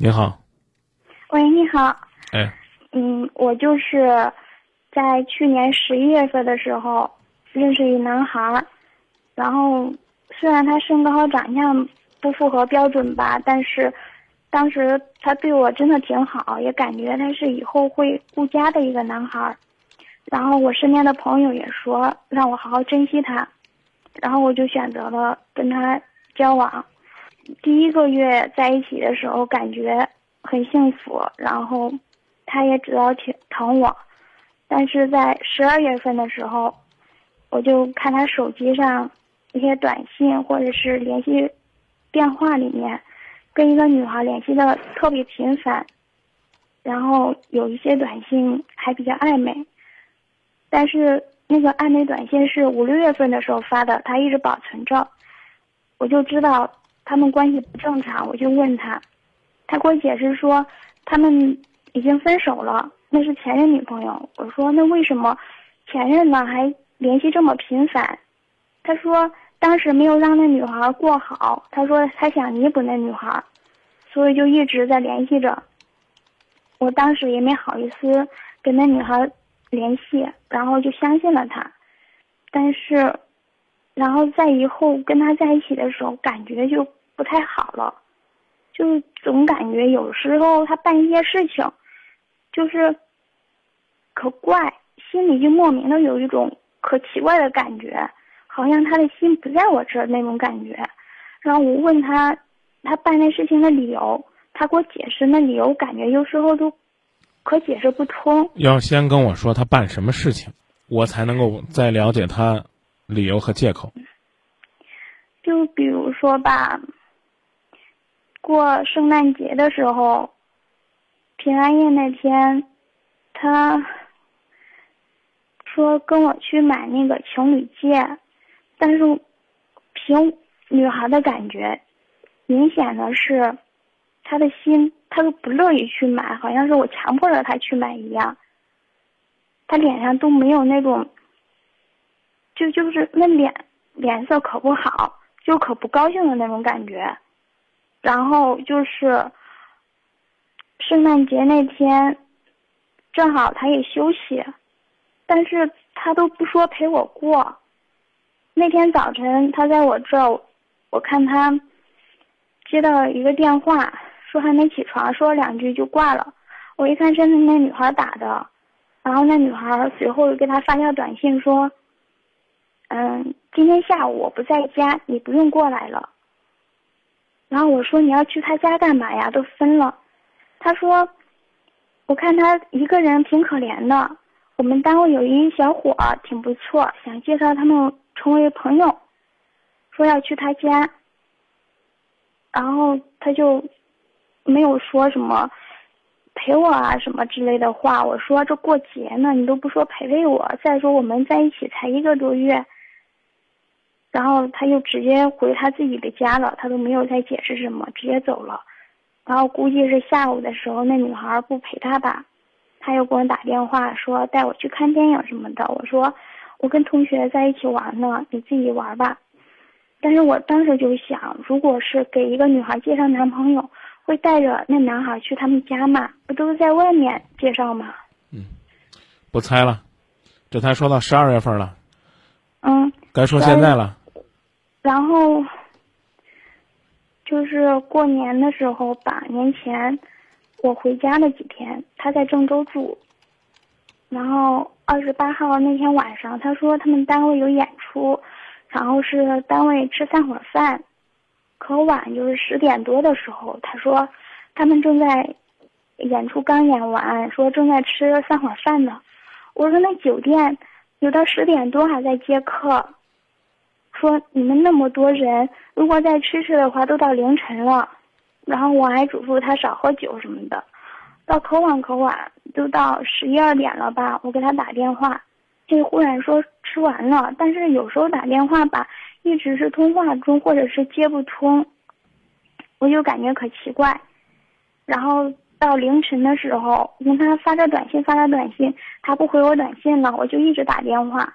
你好，喂，你好。哎，嗯，我就是在去年十一月份的时候认识一男孩儿，然后虽然他身高和长相不符合标准吧，但是当时他对我真的挺好，也感觉他是以后会顾家的一个男孩儿。然后我身边的朋友也说让我好好珍惜他，然后我就选择了跟他交往。第一个月在一起的时候，感觉很幸福，然后他也知道挺疼我，但是在十二月份的时候，我就看他手机上一些短信或者是联系电话里面，跟一个女孩联系的特别频繁，然后有一些短信还比较暧昧，但是那个暧昧短信是五六月份的时候发的，他一直保存着，我就知道。他们关系不正常，我就问他，他给我解释说，他们已经分手了，那是前任女朋友。我说那为什么前任呢还联系这么频繁？他说当时没有让那女孩过好，他说他想弥补那女孩，所以就一直在联系着。我当时也没好意思跟那女孩联系，然后就相信了他，但是，然后在以后跟他在一起的时候，感觉就。不太好了，就总感觉有时候他办一些事情，就是可怪，心里就莫名的有一种可奇怪的感觉，好像他的心不在我这儿那种感觉。然后我问他，他办那事情的理由，他给我解释那理由，感觉有时候都可解释不通。要先跟我说他办什么事情，我才能够再了解他理由和借口。就比如说吧。过圣诞节的时候，平安夜那天，他说跟我去买那个情侣戒，但是凭女孩的感觉，明显的是他的心，他都不乐意去买，好像是我强迫着他去买一样。他脸上都没有那种，就就是那脸脸色可不好，就可不高兴的那种感觉。然后就是圣诞节那天，正好他也休息，但是他都不说陪我过。那天早晨他在我这儿，我看他接到一个电话，说还没起床，说两句就挂了。我一看是那女孩打的，然后那女孩随后又给他发条短信说：“嗯，今天下午我不在家，你不用过来了。”然后我说你要去他家干嘛呀？都分了。他说，我看他一个人挺可怜的。我们单位有一小伙挺不错，想介绍他们成为朋友，说要去他家。然后他就没有说什么陪我啊什么之类的话。我说这过节呢，你都不说陪陪我。再说我们在一起才一个多月。然后他又直接回他自己的家了，他都没有再解释什么，直接走了。然后估计是下午的时候，那女孩不陪他吧，他又给我打电话说带我去看电影什么的。我说我跟同学在一起玩呢，你自己玩吧。但是我当时就想，如果是给一个女孩介绍男朋友，会带着那男孩去他们家吗？不都是在外面介绍吗？嗯，不猜了，这才说到十二月份了。嗯。该说现在了。然后就是过年的时候吧，年前我回家那几天，他在郑州住。然后二十八号那天晚上，他说他们单位有演出，然后是单位吃散伙饭，可晚就是十点多的时候，他说他们正在演出刚演完，说正在吃散伙饭呢。我说那酒店有到十点多还在接客。说你们那么多人，如果再吃吃的话，都到凌晨了。然后我还嘱咐他少喝酒什么的。到可晚可晚，都到十一二点了吧？我给他打电话，就忽然说吃完了。但是有时候打电话吧，一直是通话中，或者是接不通，我就感觉可奇怪。然后到凌晨的时候，我跟他发着短信，发着短信，他不回我短信了，我就一直打电话。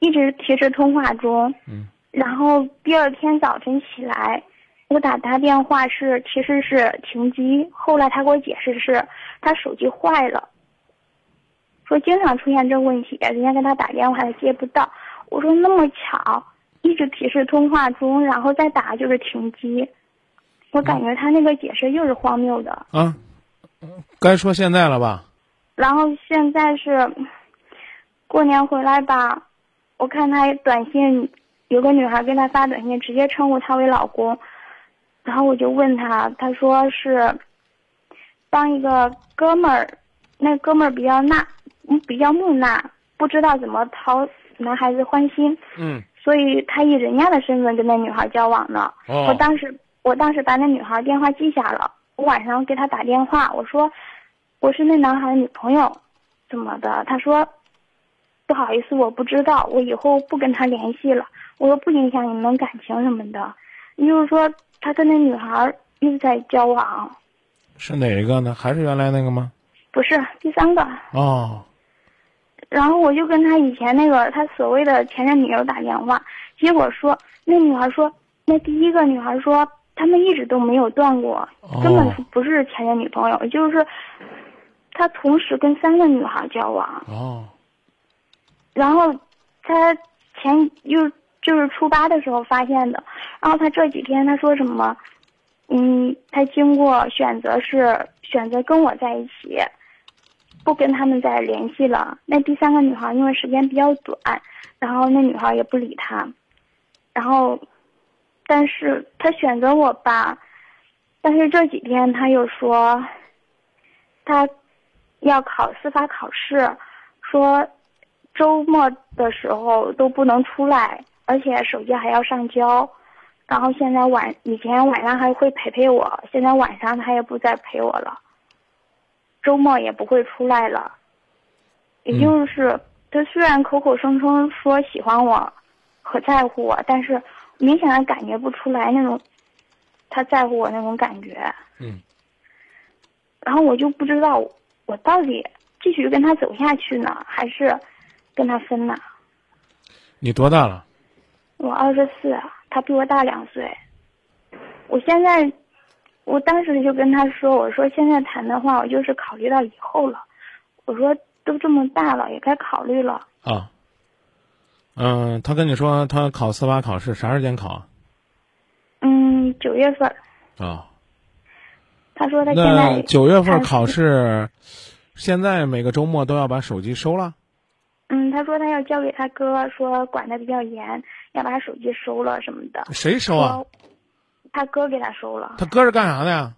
一直提示通话中，嗯然后第二天早晨起来，我打他电话是提示是停机，后来他给我解释是他手机坏了，说经常出现这问题，人家给他打电话他接不到。我说那么巧，一直提示通话中，然后再打就是停机。我感觉他那个解释又是荒谬的。啊，该说现在了吧？然后现在是过年回来吧，我看他短信有个女孩给他发短信，直接称呼他为老公。然后我就问他，他说是帮一个哥们儿，那哥们儿比较纳，嗯，比较木讷，不知道怎么讨男孩子欢心，嗯，所以他以人家的身份跟那女孩交往呢。哦我当时我当时把那女孩电话记下了，我晚上给他打电话，我说我是那男孩的女朋友，怎么的？他说不好意思，我不知道，我以后不跟他联系了。我说不影响你们感情什么的，也就是说他跟那女孩一直在交往，是哪一个呢？还是原来那个吗？不是第三个。哦，然后我就跟他以前那个他所谓的前任女友打电话，结果说那女孩说，那第一个女孩说他们一直都没有断过，根本是不是前任女朋友，也就是他同时跟三个女孩交往，哦，然后他前又就是初八的时候发现的，然后他这几天他说什么，嗯，他经过选择是选择跟我在一起，不跟他们再联系了。那第三个女孩因为时间比较短，然后那女孩也不理他，然后，但是他选择我吧，但是这几天他又说，他要考司法考试，说周末的时候都不能出来，而且手机还要上交。然后现在晚以前晚上还会陪陪我，现在晚上他也不再陪我了。周末也不会出来了。也就是他虽然口口声声说喜欢我和在乎我，但是明显的感觉不出来那种他在乎我那种感觉。嗯。然后我就不知道我到底继续跟他走下去呢，还是跟他分了？你多大了？我二十四，他比我大两岁。我现在，我当时就跟他说：“我说现在谈的话，我就是考虑到以后了。我说都这么大了，也该考虑了。啊，嗯，他跟你说他考司法考试啥时间考啊？嗯，九月份，啊，他说他现那在九月份考试，现在每个周末都要把手机收了。嗯，他说他要交给他哥，说管得比较严，要把手机收了什么的。谁收啊？他哥给他收了，他哥是干啥的呀？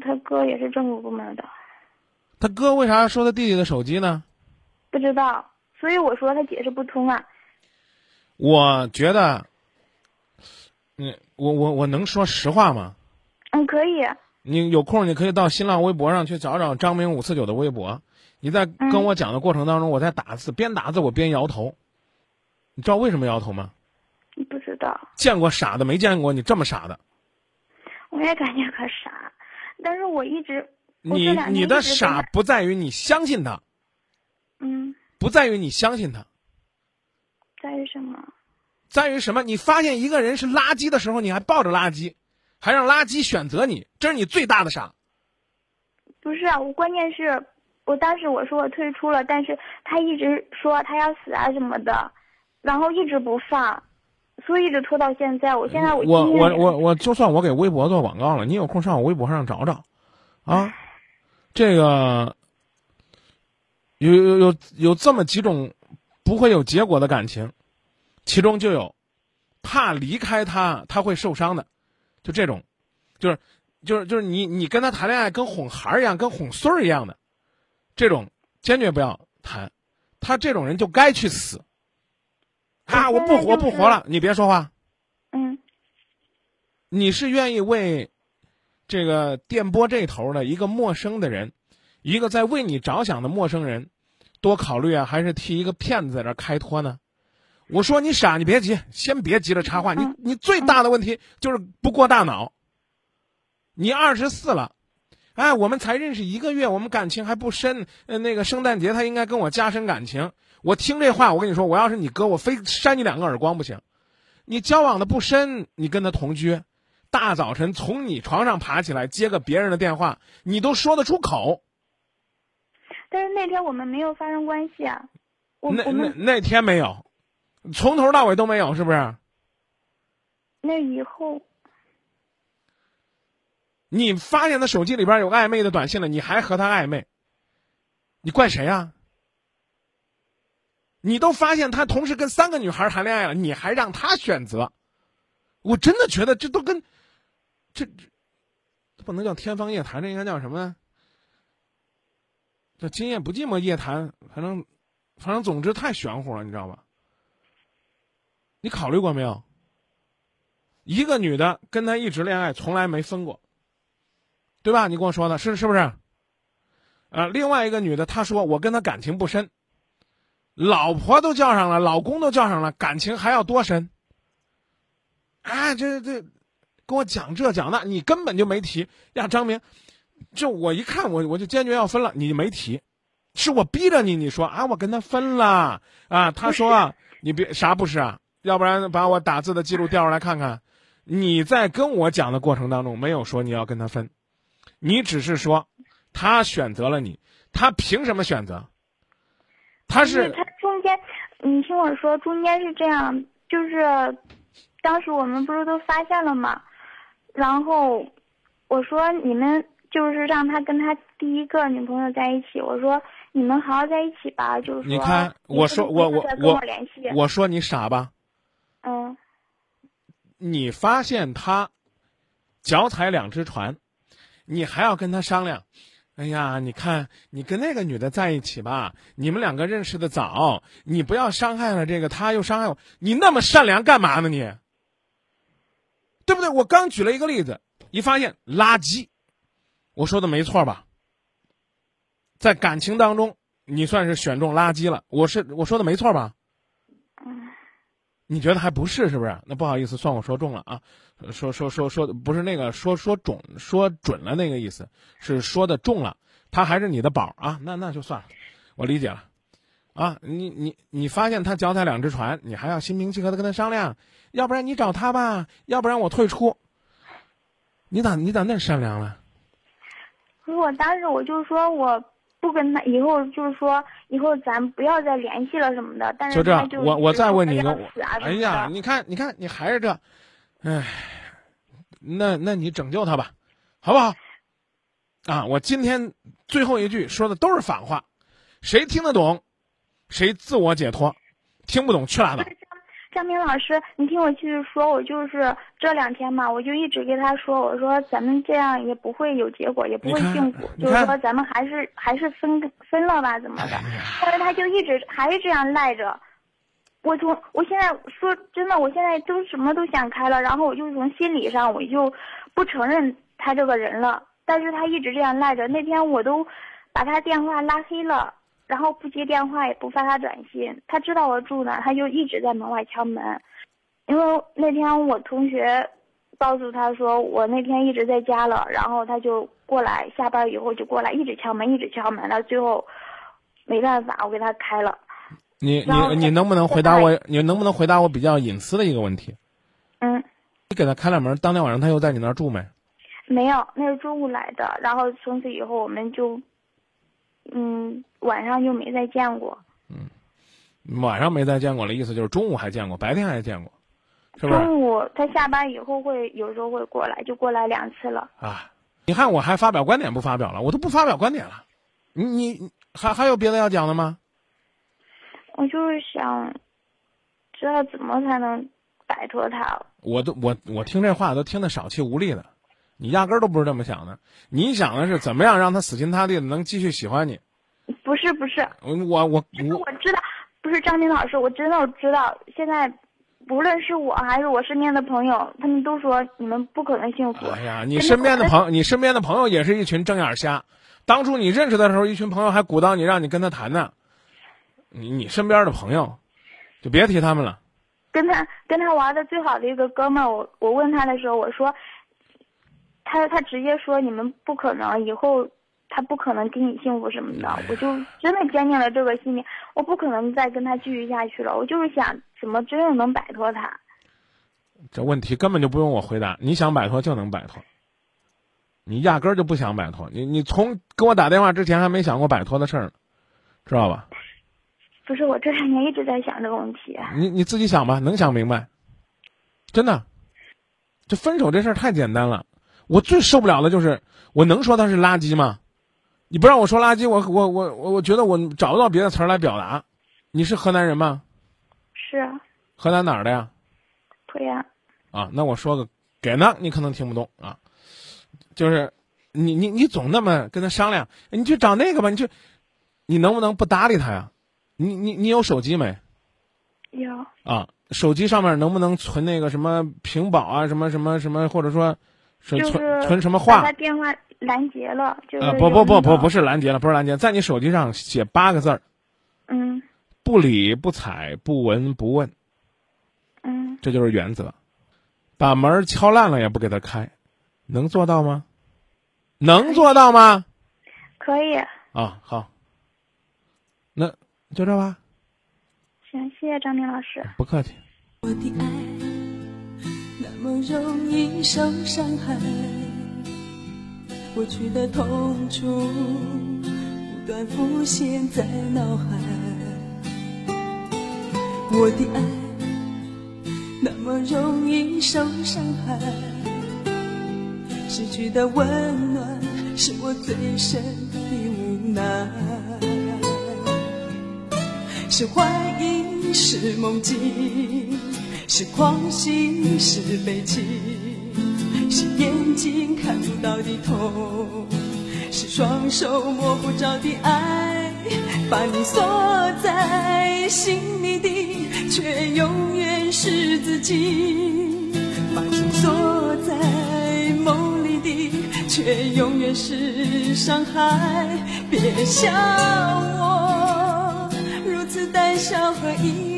他哥也是政府部门的，他哥为啥收他弟弟的手机呢？不知道，所以我说他解释不通啊。我觉得，嗯，我我我能说实话吗？嗯，可以。你有空你可以到新浪微博上去找找张明五四九的微博。你在跟我讲的过程当中，我在打字，边打字我边摇头。你知道为什么摇头吗？不知道，见过傻的没见过你这么傻的。我也感觉可傻，但是我一直你你的傻不在于你相信他，嗯，不在于你相信他，在于什么？在于什么？你发现一个人是垃圾的时候，你还抱着垃圾，还让垃圾选择你，这是你最大的傻。不是啊，我关键是我当时我说我退出了，但是他一直说他要死啊什么的，然后一直不放，所以一直拖到现在。我现在我我我我就算我给微博做广告了，你有空上我微博上找找，啊，这个有有有有这么几种不会有结果的感情，其中就有怕离开他他会受伤的，就这种，就是就是就是你你跟他谈恋爱跟哄孩儿一样，跟哄孙儿一样的，这种坚决不要谈，他这种人就该去死。啊！我不活不活了，你别说话。嗯你是愿意为这个电波这头的一个陌生的人，一个在为你着想的陌生人，多考虑啊，还是替一个骗子在这儿开脱呢？我说你傻，你别急，先别急着插话。你嗯你最大的问题就是不过大脑。你二十四了，哎，我们才认识一个月，我们感情还不深。呃，那个圣诞节他应该跟我加深感情。我听这话，我跟你说，我要是你哥，我非扇你两个耳光不行。你交往的不深，你跟他同居，大早晨从你床上爬起来接个别人的电话，你都说得出口。但是那天我们没有发生关系啊，我那那那天没有，从头到尾都没有，是不是？那以后你发现他手机里边有暧昧的短信了，你还和他暧昧，你怪谁呀、你都发现他同时跟三个女孩谈恋爱了，你还让他选择，我真的觉得这都跟这这不能叫天方夜谭，这应该叫什么呢？叫今夜不寂寞夜谈，反正反正总之太玄乎了，你知道吧？你考虑过没有？一个女的跟他一直恋爱，从来没分过，对吧？你跟我说的是是不是？啊，另外一个女的，她说我跟他感情不深，老婆都叫上了，老公都叫上了，感情还要多深？啊，这这，跟我讲这讲那，你根本就没提呀，张明。这我一看，我我就坚决要分了，你没提，是我逼着你，你说啊，我跟他分了啊，他说啊，你别啥不是啊，要不然把我打字的记录调出来看看，你在跟我讲的过程当中没有说你要跟他分，你只是说他选择了你，他凭什么选择？他是他中间，你听我说，中间是这样，就是当时我们不是都发现了吗？然后我说你们就是让他跟他第一个女朋友在一起，我说你们好好在一起吧，就是说你看，我说我我我我联系，我说你傻吧？嗯你发现他脚踩两只船，你还要跟他商量。哎呀，你看，你跟那个女的在一起吧，你们两个认识的早，你不要伤害了这个，他又伤害我，你那么善良干嘛呢你？对不对？我刚举了一个例子，一发现垃圾，我说的没错吧？在感情当中，你算是选中垃圾了，我是我说的没错吧？你觉得还不是是不是？那不好意思，算我说中了啊，说说说说不是那个说说准说准了那个意思，是说的中了，他还是你的宝啊，那那就算了，我理解了，啊，你你你发现他脚踩两只船，你还要心平气和的跟他商量，要不然你找他吧，要不然我退出。你咋你咋那善良了？可是我当时我就说我不跟他，以后就是说以后咱不要再联系了什么的。但是就这样，我我再问你一个，哎呀，你看你看你还是这，哎，那那你拯救他吧，好不好？啊，我今天最后一句说的都是反话，谁听得懂，谁自我解脱，听不懂去拉倒。张明老师，你听我继续说，我就是这两天嘛，我就一直跟他说，我说咱们这样也不会有结果，也不会幸福，就是说咱们还是还是分分了吧，怎么的？但是他就一直还是这样赖着。我从我现在说真的，我现在都什么都想开了，然后我就从心理上我就不承认他这个人了，但是他一直这样赖着。那天我都把他电话拉黑了。然后不接电话，也不发他短信。他知道我住哪，他就一直在门外敲门。因为那天我同学告诉他说我那天一直在家了，然后他就过来，下班以后就过来，一直敲门，一直敲门。到最后没办法，我给他开了。你你你能不能回答我？你能不能回答我比较隐私的一个问题？嗯，你给他开了门，当天晚上他又在你那儿住没？没有，那是中午来的。然后从此以后我们就，嗯，晚上就没再见过。嗯晚上没再见过的，意思就是中午还见过，白天还见过，是不是？中午他下班以后会有时候会过来，就过来两次了。啊，你看我还发表观点不发表了，我都不发表观点了，你你还还有别的要讲的吗？我就是想知道怎么才能摆脱他。我都我我听这话都听得少气无力的，你压根儿都不是这么想的，你想的是怎么样让他死心塌地的能继续喜欢你？不是不是，我我我我我知道，不是张明老师，我真的知道，现在不论是我还是我身边的朋友，他们都说你们不可能幸福。哎呀，你身边的朋友，你身边的朋友也是一群睁眼瞎。当初你认识的时候，一群朋友还鼓捣你，让你跟他谈呢。你你身边的朋友，就别提他们了。跟他跟他玩的最好的一个哥们儿，我我问他的时候，我说，他他直接说你们不可能，以后他不可能给你幸福什么的，我就真的坚定了这个信念，我不可能再跟他继续下去了，我就是想怎么真正能摆脱他。这问题根本就不用我回答，你想摆脱就能摆脱。你压根儿就不想摆脱，你你从给我打电话之前还没想过摆脱的事儿，知道吧？不是，我这两年一直在想这个问题。你你自己想吧，能想明白。真的，这分手这事儿太简单了。我最受不了的就是，我能说他是垃圾吗？你不让我说垃圾，我我我我我觉得我找不到别的词儿来表达。你是河南人吗？是啊。河南哪儿的呀？濮阳。啊，那我说个给呢，你可能听不懂啊。就是你你你总那么跟他商量，你去找那个吧，你去，你能不能不搭理他呀？你你你有手机没？有。啊，手机上面能不能存那个什么屏保啊，什么什么什么，或者说，存存什么话？把电话拦截了，就啊不不不不不是拦截了，不是拦截，在你手机上写八个字儿。嗯。不理不睬不闻不问。嗯。这就是原则，把门敲烂了也不给他开，能做到吗？能做到吗？可以啊，好，那就这吧。行，谢谢张明老师。不客气。我的爱那那么容易受伤害，过去的痛楚不断浮现在脑海。我的爱那么容易受伤害。失去的温暖是我最深的无奈，是怀疑，是梦境，是狂喜，是悲情，是眼睛看不到的痛，是双手摸不着的爱，把你锁在心里的却永远是自己，把心锁在梦里的。却永远是伤害，别笑我如此胆小和疑。